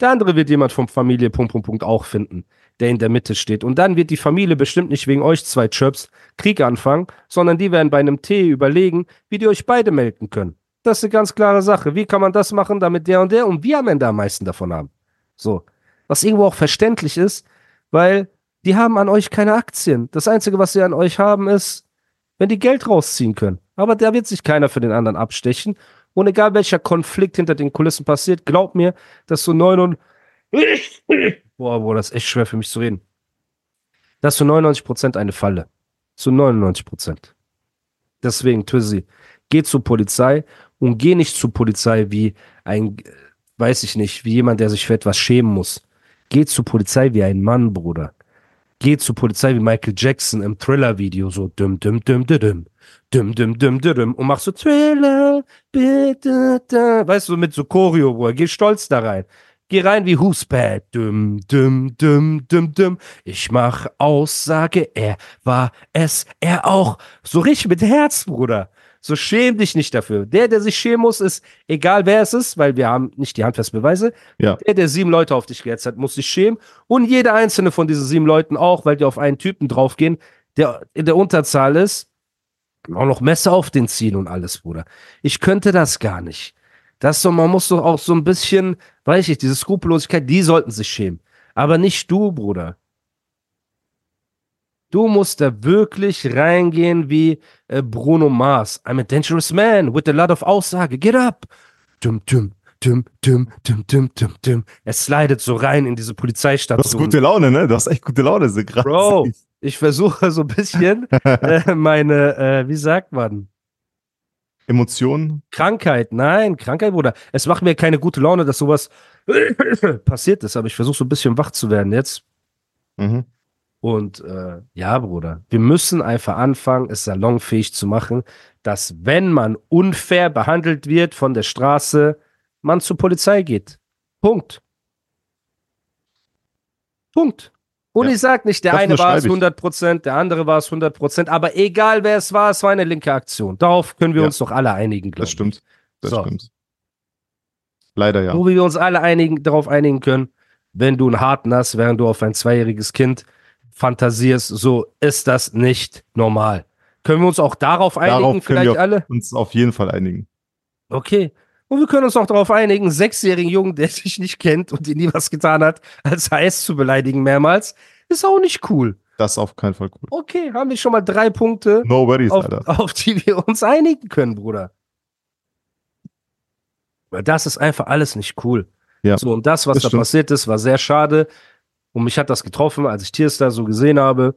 der andere wird jemand vom Familie Punkt, Punkt, Punkt auch finden, der in der Mitte steht. Und dann wird die Familie bestimmt nicht wegen euch zwei Chirps Krieg anfangen, sondern die werden bei einem Tee überlegen, wie die euch beide melden können. Das ist eine ganz klare Sache. Wie kann man das machen, damit der und der und wir am Ende am meisten davon haben? So. Was irgendwo auch verständlich ist, weil die haben an euch keine Aktien. Das Einzige, was sie an euch haben, ist, wenn die Geld rausziehen können. Aber da wird sich keiner für den anderen abstechen. Und egal welcher Konflikt hinter den Kulissen passiert, glaub mir, dass so 99, boah, boah, das ist echt schwer für mich zu reden. Das ist zu 99 Prozent eine Falle. Zu 99 Prozent. Deswegen, Tüssi, geh zur Polizei und geh nicht zur Polizei wie ein, weiß ich nicht, wie jemand, der sich für etwas schämen muss. Geh zur Polizei wie ein Mann, Bruder. Geh zur Polizei wie Michael Jackson im Thriller-Video, so düm, düm, düm, düm, düm, düm, düm, düm, düm, und mach so Thriller, bitte, da. weißt du, mit so Choreo, Bruder. Geh stolz da rein. Geh rein wie Who's Bad, düm, düm, düm, düm, düm. Ich mach Aussage, er war es, er auch. So richtig mit Herz, Bruder. So schäm dich nicht dafür. Der, der sich schämen muss, ist, egal wer es ist, weil wir haben nicht die Handfestbeweise. Ja. Der, der sieben Leute auf dich gehetzt hat, muss sich schämen. Und jeder einzelne von diesen sieben Leuten auch, weil die auf einen Typen draufgehen, der in der Unterzahl ist, auch noch Messer auf den ziehen und alles, Bruder. Ich könnte das gar nicht. Das so, man muss doch auch so ein bisschen, weiß ich, nicht, diese Skrupellosigkeit, die sollten sich schämen. Aber nicht du, Bruder. Du musst da wirklich reingehen wie äh, Bruno Mars. I'm a dangerous man with a lot of Aussage. Get up. Dum, dum, dum, dum, dum, dum, dum, dum. Er slidet so rein in diese Du hast Polizeistation. gute Laune, ne? Du hast echt gute Laune, so krass. Bro, ich versuche so ein bisschen äh, meine, äh, wie sagt man, Emotionen. Krankheit. Nein, Krankheit, Bruder. Es macht mir keine gute Laune, dass sowas passiert ist, aber ich versuche so ein bisschen wach zu werden jetzt. Mhm. Und äh, ja, Bruder, wir müssen einfach anfangen, es salonfähig zu machen, dass wenn man unfair behandelt wird von der Straße, man zur Polizei geht. Punkt. Punkt. Und Ja. ich sag nicht, der Das eine war es unterschreibe ich. 100%, der andere war es 100%, aber egal wer es war, es war eine linke Aktion. Darauf können wir Ja. uns doch alle einigen, glaube Das stimmt. Das So. stimmt. Leider ja. Wo wir uns alle einigen, darauf einigen können, wenn du einen Harten hast, während du auf ein zweijähriges Kind fantasierst, so ist das nicht normal. Können wir uns auch darauf einigen, Darauf können vielleicht wir alle? uns auf jeden Fall einigen. Okay. Und wir können uns auch darauf einigen, einen sechsjährigen Jungen, der sich nicht kennt und dir nie was getan hat, als HS zu beleidigen mehrmals, ist auch nicht cool. Das ist auf keinen Fall cool. Okay, haben wir schon mal drei Punkte, No worries, auf, auf die wir uns einigen können, Bruder. Weil das ist einfach alles nicht cool. Ja, So, und das, was das da stimmt. passiert ist, war sehr schade. Und mich hat das getroffen, als ich Tierstar so gesehen habe,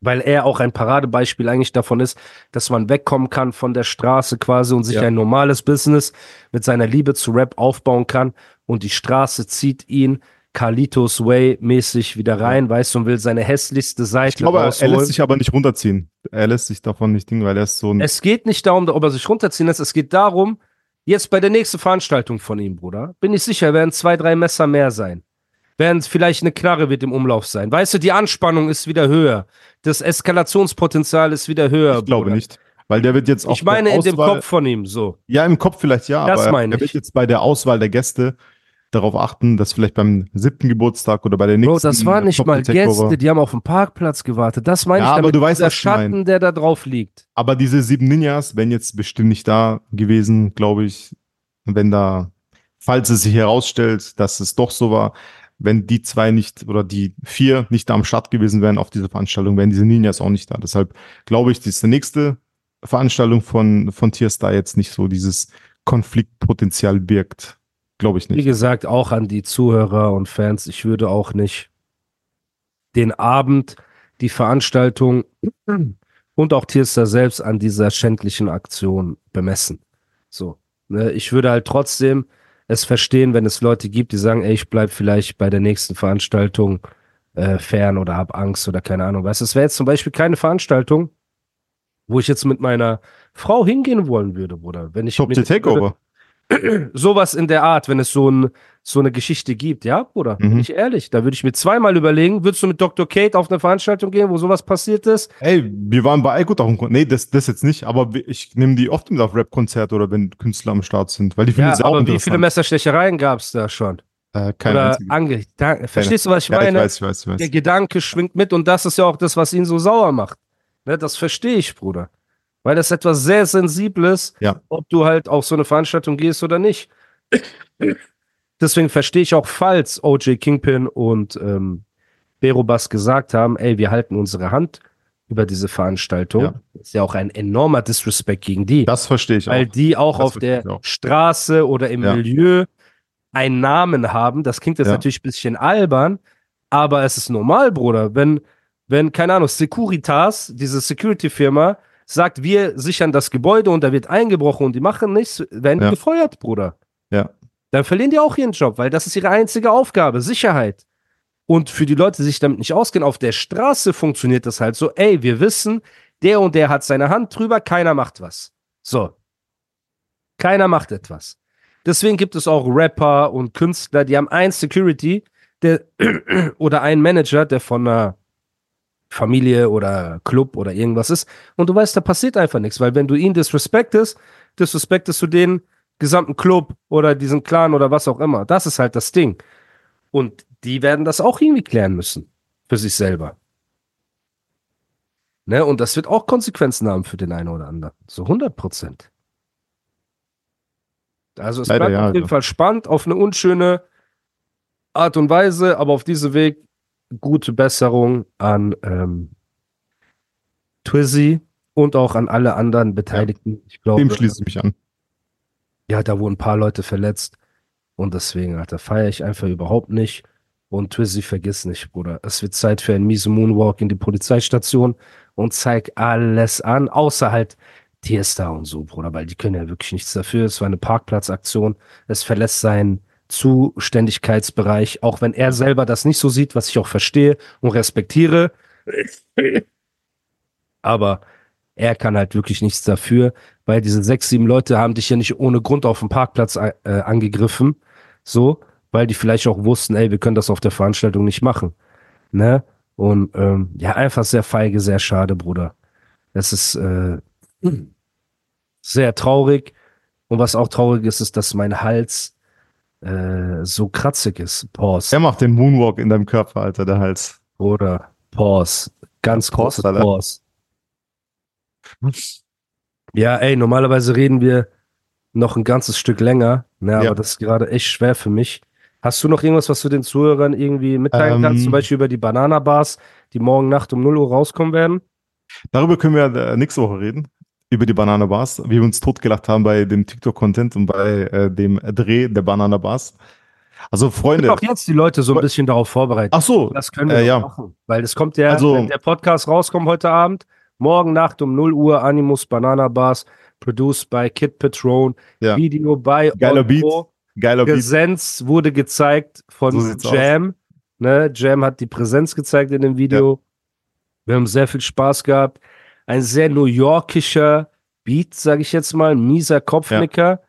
weil er auch ein Paradebeispiel eigentlich davon ist, dass man wegkommen kann von der Straße quasi und sich Ja. ein normales Business mit seiner Liebe zu Rap aufbauen kann. Und die Straße zieht ihn Carlitos Way mäßig wieder rein, weißt du, und will seine hässlichste Seite Ich glaube, er rausholen. lässt sich aber nicht runterziehen. Er lässt sich davon nicht dingen, weil er ist so ein. Es geht nicht darum, ob er sich runterziehen lässt. Es geht darum, jetzt bei der nächsten Veranstaltung von ihm, Bruder, bin ich sicher, werden zwei, drei Messer mehr sein. Werden vielleicht eine Knarre wird im Umlauf sein. Weißt du, die Anspannung ist wieder höher. Das Eskalationspotenzial ist wieder höher. ich glaube Bruder. nicht. Weil der wird jetzt auch Ich meine in dem Kopf von ihm so. Ja, im Kopf vielleicht ja, Das aber meine er wird ich. jetzt bei der Auswahl der Gäste darauf achten, dass vielleicht beim siebten Geburtstag oder bei der nächsten Bro, das waren nicht mal Gäste, die haben auf dem Parkplatz gewartet. Das meine Ja, ich aber du weißt, der. Schatten, der da drauf liegt. Aber diese sieben Ninjas wären jetzt bestimmt nicht da gewesen, glaube ich, wenn da, falls es sich herausstellt, dass es doch so war, wenn die zwei nicht oder die vier nicht da am Start gewesen wären auf dieser Veranstaltung, wären diese Ninjas auch nicht da. Deshalb glaube ich, das ist die nächste Veranstaltung von, von Tierstar jetzt nicht so dieses Konfliktpotenzial birgt. Glaube ich Wie nicht. gesagt, auch an die Zuhörer und Fans, ich würde auch nicht den Abend, die Veranstaltung und auch Tierstar selbst an dieser schändlichen Aktion bemessen. So. Ne? Ich würde halt trotzdem es verstehen, wenn es Leute gibt, die sagen, ey, ich bleib vielleicht bei der nächsten Veranstaltung äh, fern oder hab Angst oder keine Ahnung was. Es wäre jetzt zum Beispiel keine Veranstaltung, wo ich jetzt mit meiner Frau hingehen wollen würde, Bruder. Wenn ich Top mit- the Takeover. Sowas in der Art, wenn es so, ein, so eine Geschichte gibt, ja, Bruder, bin Mhm. ich ehrlich, da würde ich mir zweimal überlegen, würdest du mit Dr. Kate auf eine Veranstaltung gehen, wo sowas passiert ist? Ey, wir waren bei Eikut auch im Konzert. Nee, das, das jetzt nicht, aber ich nehme die oft mit auf Rap-Konzerte oder wenn Künstler am Start sind, weil die finden Ja, es auch aber wie viele Messerstechereien gab es da schon? Äh, keine ange da, Verstehst du, was ich ja, meine? ich weiß, ich weiß, ich weiß. Der Gedanke schwingt mit und das ist ja auch das, was ihn so sauer macht. Ne, das verstehe ich, Bruder. Weil das etwas sehr Sensibles, Ja. ob du halt auf so eine Veranstaltung gehst oder nicht. Deswegen verstehe ich auch, falls OJ Kingpin und ähm, Berobas gesagt haben, ey, wir halten unsere Hand über diese Veranstaltung. Ja. Ist ja auch ein enormer Disrespect gegen die. Das verstehe ich weil auch. die auch Das auf der auch. Straße oder im Ja. Milieu einen Namen haben. Das klingt jetzt Ja. natürlich ein bisschen albern, aber es ist normal, Bruder. Wenn, wenn, keine Ahnung, Securitas, diese Security-Firma, sagt, wir sichern das Gebäude und da wird eingebrochen und die machen nichts, werden Ja. gefeuert, Bruder. Ja. Dann verlieren die auch ihren Job, weil das ist ihre einzige Aufgabe, Sicherheit. Und für die Leute, die sich damit nicht auskennen, auf der Straße funktioniert das halt so, ey, wir wissen, der und der hat seine Hand drüber, keiner macht was. So. Keiner macht etwas. Deswegen gibt es auch Rapper und Künstler, die haben ein Security der, oder einen Manager, der von einer Familie oder Club oder irgendwas ist. Und du weißt, da passiert einfach nichts, weil wenn du ihn disrespektest, disrespektest du den gesamten Club oder diesen Clan oder was auch immer. Das ist halt das Ding. Und die werden das auch irgendwie klären müssen. Für sich selber. Ne? Und das wird auch Konsequenzen haben für den einen oder anderen. So 100 Prozent. Also es Leider bleibt ja, auf jeden ja. Fall spannend, auf eine unschöne Art und Weise, aber auf diesem Weg gute Besserung an ähm, Twizzy und auch an alle anderen Beteiligten. Ich glaube, Dem schließe ich mich an. ja, da wurden ein paar Leute verletzt. Und deswegen, Alter, feiere ich einfach überhaupt nicht. Und Twizzy, vergiss nicht, Bruder. Es wird Zeit für einen miese Moonwalk in die Polizeistation und zeig alles an, außer halt Tierstar und so, Bruder, weil die können ja wirklich nichts dafür. Es war eine Parkplatzaktion. Es verlässt seinen Zuständigkeitsbereich, auch wenn er selber das nicht so sieht, was ich auch verstehe und respektiere. Aber er kann halt wirklich nichts dafür, weil diese sechs, sieben Leute haben dich ja nicht ohne Grund auf dem Parkplatz äh, angegriffen, so, weil die vielleicht auch wussten, ey, wir können das auf der Veranstaltung nicht machen, ne? Und ähm, ja, einfach sehr feige, sehr schade, Bruder. Es ist äh, sehr traurig. Und was auch traurig ist, ist, dass mein Hals äh, so kratzig ist. Pause. Er macht den Moonwalk in deinem Körper, Alter, der Hals. Oder Pause. Ganz Pause, große Alter. Pause. Ja, ey, normalerweise reden wir noch ein ganzes Stück länger, ne, aber Ja. das ist gerade echt schwer für mich. Hast du noch irgendwas, was du den Zuhörern irgendwie mitteilen Ähm. kannst, zum Beispiel über die Banana-Bars, die morgen Nacht um 0 Uhr rauskommen werden? Darüber können wir äh, nächste Woche reden. Über die Banana Bars. Wie wir uns totgelacht haben bei dem TikTok-Content und bei äh, dem Dreh der Banana Bars. Also, Ich Freunde. bin auch jetzt die Leute so ein bisschen darauf vorbereitet. Ach so. Das können wir äh, ja. machen. Weil es kommt ja, Also- wenn der Podcast rauskommt heute Abend, morgen Nacht um 0 Uhr Animus Banana Bars, produced by Kid Patron, Ja. Video bei Geiler Beat. Geiler Beat. Präsenz wurde gezeigt von So Jam. Ne? Jam hat die Präsenz gezeigt in dem Video. Wir haben sehr viel Spaß gehabt. Ein sehr New Yorkischer Beat, sage ich jetzt mal, mieser Kopfnicker.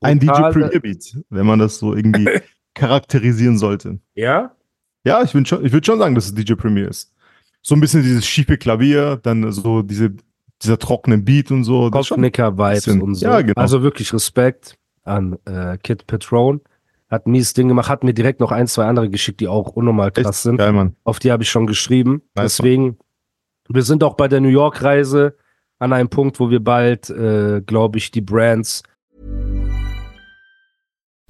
Ein DJ Premier Beat, wenn man das so irgendwie charakterisieren sollte. Ja? Ja, ich, bin schon, ich würde schon sagen, dass es DJ Premier ist. So ein bisschen dieses schiefe Klavier, dann so diese, dieser trockene Beat und so. Kopfnicker-Vibes und so. ja, genau. Also wirklich Respekt an äh, Kid Patron. Hat ein mieses Ding gemacht, hat mir direkt noch ein, zwei andere geschickt, die auch unnormal krass echt sind. geil, Mann. Auf die habe ich schon geschrieben. Nice, Deswegen, wir sind auch bei der New York-Reise an einem Punkt, wo wir bald, äh, glaube ich, die Brands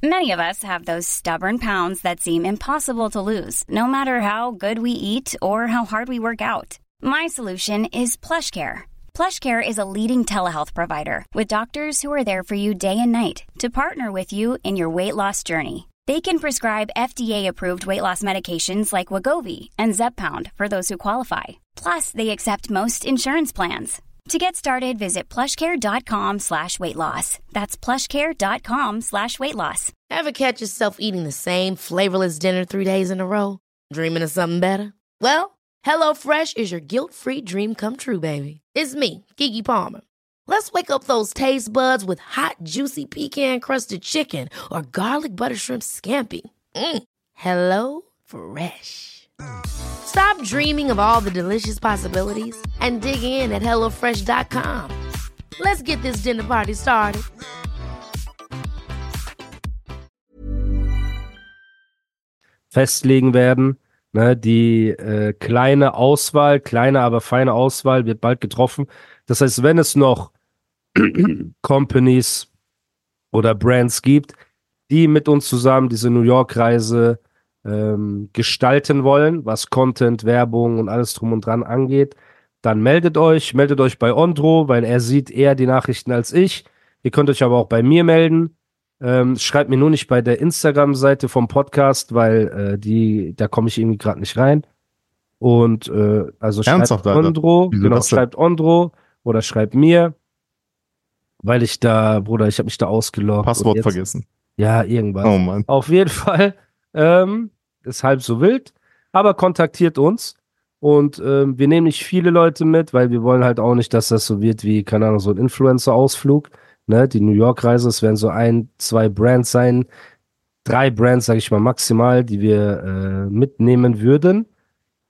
Many of us have those stubborn pounds that seem impossible to lose, no matter how good we eat or how hard we work out. My solution is PlushCare. PlushCare is a leading telehealth provider with doctors who are there for you day and night to partner with you in your weight loss journey. They can prescribe FDA-approved weight loss medications like Wagovi and Zepbound for those who qualify. Plus, they accept most insurance plans. To get started, visit plushcare.com slash weight loss. That's plushcare.com slash weight loss. Ever catch yourself eating the same flavorless dinner three days in a row? Dreaming of something better? Well, HelloFresh is your guilt-free dream come true, baby. It's me, Kiki Palmer. Let's wake up those taste buds with hot, juicy pecan-crusted chicken or garlic butter shrimp scampi. Mm. Hello Fresh. Stop dreaming of all the delicious possibilities and dig in at HelloFresh.com. Let's get this dinner party started. festlegen werden. Ne, die äh, kleine Auswahl, kleine, aber feine Auswahl wird bald getroffen. Das heißt, wenn es noch Companies oder Brands gibt, die mit uns zusammen diese New York-Reise ähm, gestalten wollen, was Content, Werbung und alles drum und dran angeht, dann meldet euch, meldet euch bei Ondro, weil er sieht eher die Nachrichten als ich. Ihr könnt euch aber auch bei mir melden. Ähm, schreibt mir nur nicht bei der Instagram-Seite vom Podcast, weil äh, die, da komme ich irgendwie gerade nicht rein. Und äh, also Ernsthaft, schreibt? Ondro, genau, schreibt Ondro oder schreibt mir, weil ich da, Bruder, ich habe mich da ausgeloggt. Passwort jetzt- vergessen. Ja, irgendwas. Oh Mann. Auf jeden Fall ähm, ist halb so wild, aber kontaktiert uns und ähm, wir nehmen nicht viele Leute mit, weil wir wollen halt auch nicht, dass das so wird wie, keine Ahnung, so ein Influencer-Ausflug. Ne? Die New York-Reise, es werden so ein, zwei Brands sein, drei Brands, sage ich mal maximal, die wir äh, mitnehmen würden.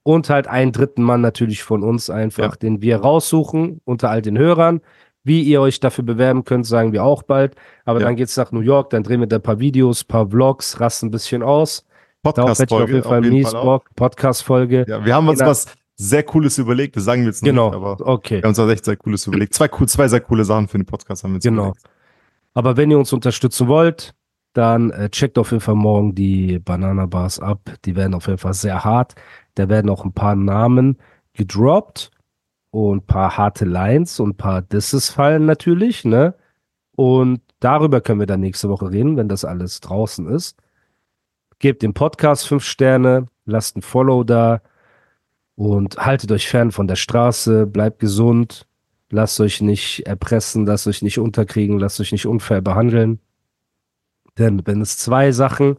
Und halt einen dritten Mann natürlich von uns einfach, Ja. den wir raussuchen unter all den Hörern. Wie ihr euch dafür bewerben könnt, sagen wir auch bald. Aber Ja. dann geht's nach New York, dann drehen wir da ein paar Videos, paar Vlogs, rasten ein bisschen aus. Ich auf jeden Fall. Bock. Podcast-Folge. Ja, wir haben uns Genau. was sehr Cooles überlegt. Das sagen wir jetzt Genau, nicht, aber okay. wir haben uns was echt sehr Cooles überlegt. Zwei, cool, zwei sehr coole Sachen für den Podcast haben wir uns Genau. überlegt. Aber wenn ihr uns unterstützen wollt, dann äh, checkt auf jeden Fall morgen die Banana Bars ab. Die werden auf jeden Fall sehr hart. Da werden auch ein paar Namen gedroppt und ein paar harte Lines und ein paar Disses fallen natürlich, ne? Und darüber können wir dann nächste Woche reden, wenn das alles draußen ist. Gebt dem Podcast fünf Sterne, lasst ein Follow da und haltet euch fern von der Straße, bleibt gesund, lasst euch nicht erpressen, lasst euch nicht unterkriegen, lasst euch nicht unfair behandeln. Denn wenn es zwei Sachen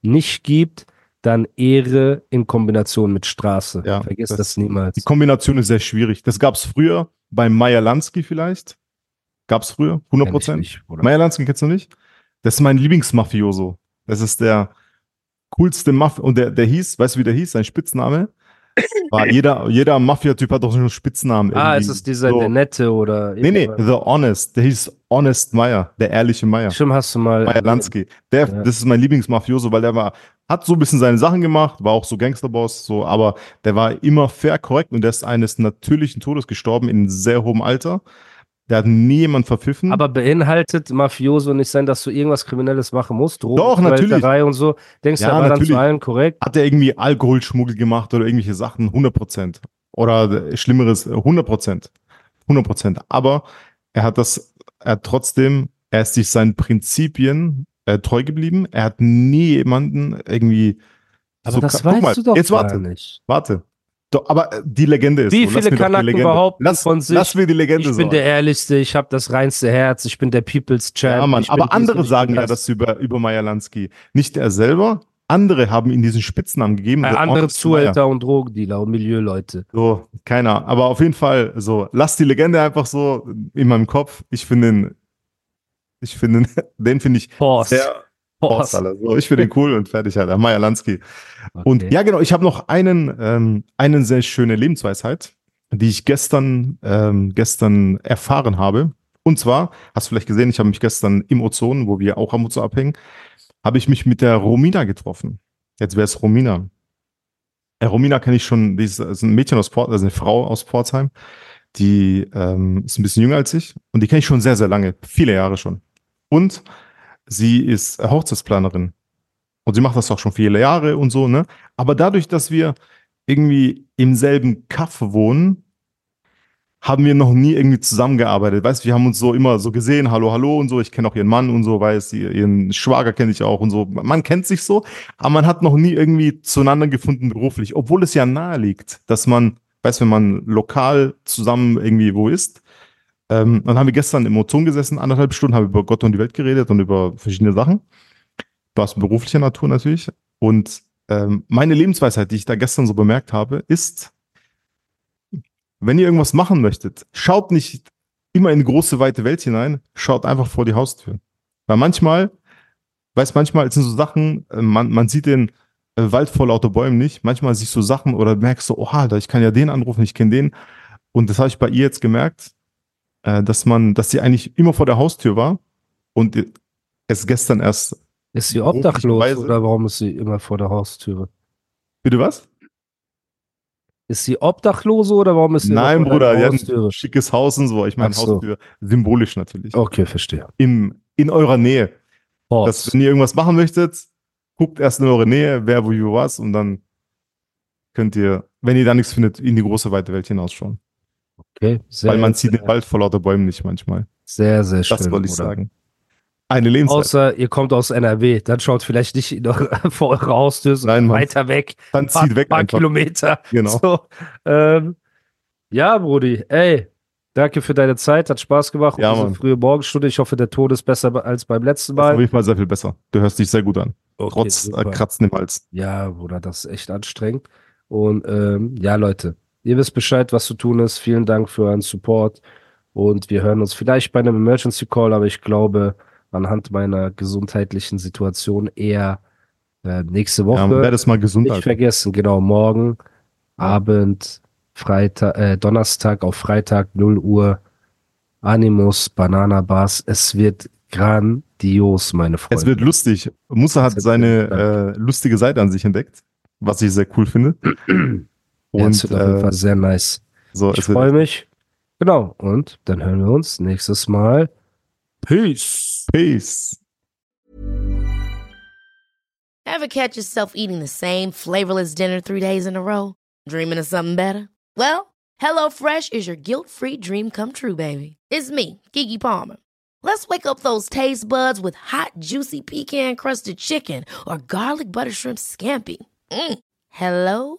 nicht gibt, dann Ehre in Kombination mit Straße. Ja, Vergesst das- das, niemals. Die Kombination ist sehr schwierig. Das gab es früher bei Meyer Lansky vielleicht. Gab es früher, 100 Kenn ich Prozent. Meyer Lansky kennst du nicht? Das ist mein Lieblingsmafioso. Das ist der coolste Mafia. Und der, der hieß, weißt du, wie der hieß? Sein Spitzname? War jeder, jeder Mafia-Typ hat doch so einen Spitznamen. Ah, irgendwie. ist es dieser so. der Nette oder Nee, nee? The Honest. Der hieß Honest Meyer, der ehrliche Meyer. Stimmt, hast du mal. Meyer Lansky. Der, Ja. Das ist mein Lieblingsmafioso, weil der war, hat so ein bisschen seine Sachen gemacht, war auch so Gangsterboss, so, aber der war immer fair, korrekt und der ist eines natürlichen Todes gestorben in sehr hohem Alter. Der hat nie jemand verpfiffen. Aber beinhaltet Mafioso nicht sein, dass du irgendwas Kriminelles machen musst? Drogen, Doch, natürlich. Und so. Denkst du, Ja, er war natürlich. dann zu allen korrekt? hat er irgendwie Alkoholschmuggel gemacht oder irgendwelche Sachen? 100 Prozent. Oder äh, Schlimmeres, äh, 100 Prozent. 100 Prozent. Aber er hat das, er hat trotzdem, er ist sich seinen Prinzipien äh, treu geblieben. Er hat nie jemanden irgendwie. Aber so das weißt mal, du doch Jetzt warte, nicht. warte. Doch, aber äh, die Legende ist Wie so. Viele Kanaken behaupten lass, von sich, Lass mir die Legende Ich bin so. der Ehrlichste, ich habe das reinste Herz, ich bin der People's Champ. Ja, Mann, aber andere sagen ja das über, über Meyer Lansky. Nicht er selber. Andere haben ihm diesen Spitznamen gegeben. Äh, The andere. Zuhälter und Drogendealer und Milieuleute. So, keiner. Aber auf jeden Fall, so, lass die Legende einfach so in meinem Kopf. Ich finde den, ich finde den, den finde ich Horst. sehr Horst, Alter. So, ich finde den cool und fertig, Alter. Meyer Lansky. Okay. Und ja, genau, ich habe noch einen, ähm, einen sehr schöne Lebensweisheit, die ich gestern, ähm, gestern erfahren habe. Und zwar, hast du vielleicht gesehen, ich habe mich gestern im Ozon, wo wir auch am Ozon abhängen, habe ich mich mit der Romina getroffen. Jetzt wäre es Romina. Äh, Romina kenne ich schon, die ist, ist ein Mädchen aus Port, also eine Frau aus Pforzheim, die ähm, ist ein bisschen jünger als ich und die kenne ich schon sehr, sehr lange, viele Jahre schon. Und sie ist äh, Hochzeitsplanerin. Und sie macht das auch schon viele Jahre und so, ne? Aber dadurch, dass wir irgendwie im selben Kaff wohnen, haben wir noch nie irgendwie zusammengearbeitet. Weißt wir haben uns so immer so gesehen, hallo, hallo und so. Ich kenne auch ihren Mann und so, weiß, ihren Schwager kenne ich auch und so. Man kennt sich so, aber man hat noch nie irgendwie zueinander gefunden beruflich, obwohl es ja nahe liegt, dass man, weißt wenn man lokal zusammen irgendwie wo ist. Ähm, dann haben wir gestern im Ozon gesessen, anderthalb Stunden, haben über Gott und die Welt geredet und über verschiedene Sachen. Was beruflicher Natur natürlich. Und ähm, meine Lebensweisheit, die ich da gestern so bemerkt habe, ist, wenn ihr irgendwas machen möchtet, schaut nicht immer in die große, weite Welt hinein, schaut einfach vor die Haustür. Weil manchmal, weiß manchmal sind so Sachen, äh, man, man sieht den äh, Wald vor lauter Bäumen nicht, manchmal siehst du Sachen oder merkst du, oh, Alter, ich kann ja den anrufen, ich kenne den. Und das habe ich bei ihr jetzt gemerkt, äh, dass man, dass sie eigentlich immer vor der Haustür war und es gestern erst. Ist sie obdachlos oder warum ist sie immer vor der Haustüre? Bitte was? Ist sie Obdachlose oder warum ist sie Nein, Bruder, die hat ein schickes Haus und so. Ich meine, so. Haustür symbolisch natürlich. Okay, verstehe. Im, in eurer Nähe. Horst. Dass, wenn ihr irgendwas machen möchtet, guckt erst in eure Nähe, wer, wo, wie, was und dann könnt ihr, wenn ihr da nichts findet, in die große, weite Welt hinausschauen. Okay, sehr, Weil man sieht den Wald vor lauter Bäumen nicht manchmal. Sehr, sehr schön. Das wollte ich oder? sagen. Eine Lebensweise. Außer ihr kommt aus NRW, dann schaut vielleicht nicht vor eure Haustür, sondern weiter weg. Dann zieht weg. Ein paar Kilometer. Genau. So, ähm, ja, Brudi, ey, danke für deine Zeit, hat Spaß gemacht. Ja, Mann. frühe Morgenstunde. Ich hoffe, der Ton ist besser als beim letzten Mal. Auf jeden Fall sehr viel besser. Du hörst dich sehr gut an. Okay, Trotz äh, Kratzen im Hals. Ja, Bruder, das ist echt anstrengend. Und ähm, ja, Leute, ihr wisst Bescheid, was zu tun ist. Vielen Dank für euren Support. Und wir hören uns vielleicht bei einem Emergency Call, aber ich glaube, anhand meiner gesundheitlichen Situation eher äh, nächste Woche. Ja, werde es mal gesund. Nicht vergessen, genau, morgen Abend, Freitag, äh, Donnerstag auf Freitag 0 Uhr Animus, Banana Bars. Es wird grandios, meine Freunde. Es wird lustig. Musa hat seine äh, lustige Seite an sich entdeckt, was ich sehr cool finde. Und ja, es wird auf jeden Fall äh, sehr nice. So, ich freue mich. Genau. Und dann hören wir uns nächstes Mal. Peace. Peace. Ever catch yourself eating the same flavorless dinner three days in a row? Dreaming of something better? Well, HelloFresh is your guilt-free dream come true, baby. It's me, Kiki Palmer. Let's wake up those taste buds with hot, juicy pecan-crusted chicken or garlic butter shrimp scampi. Mm. Hello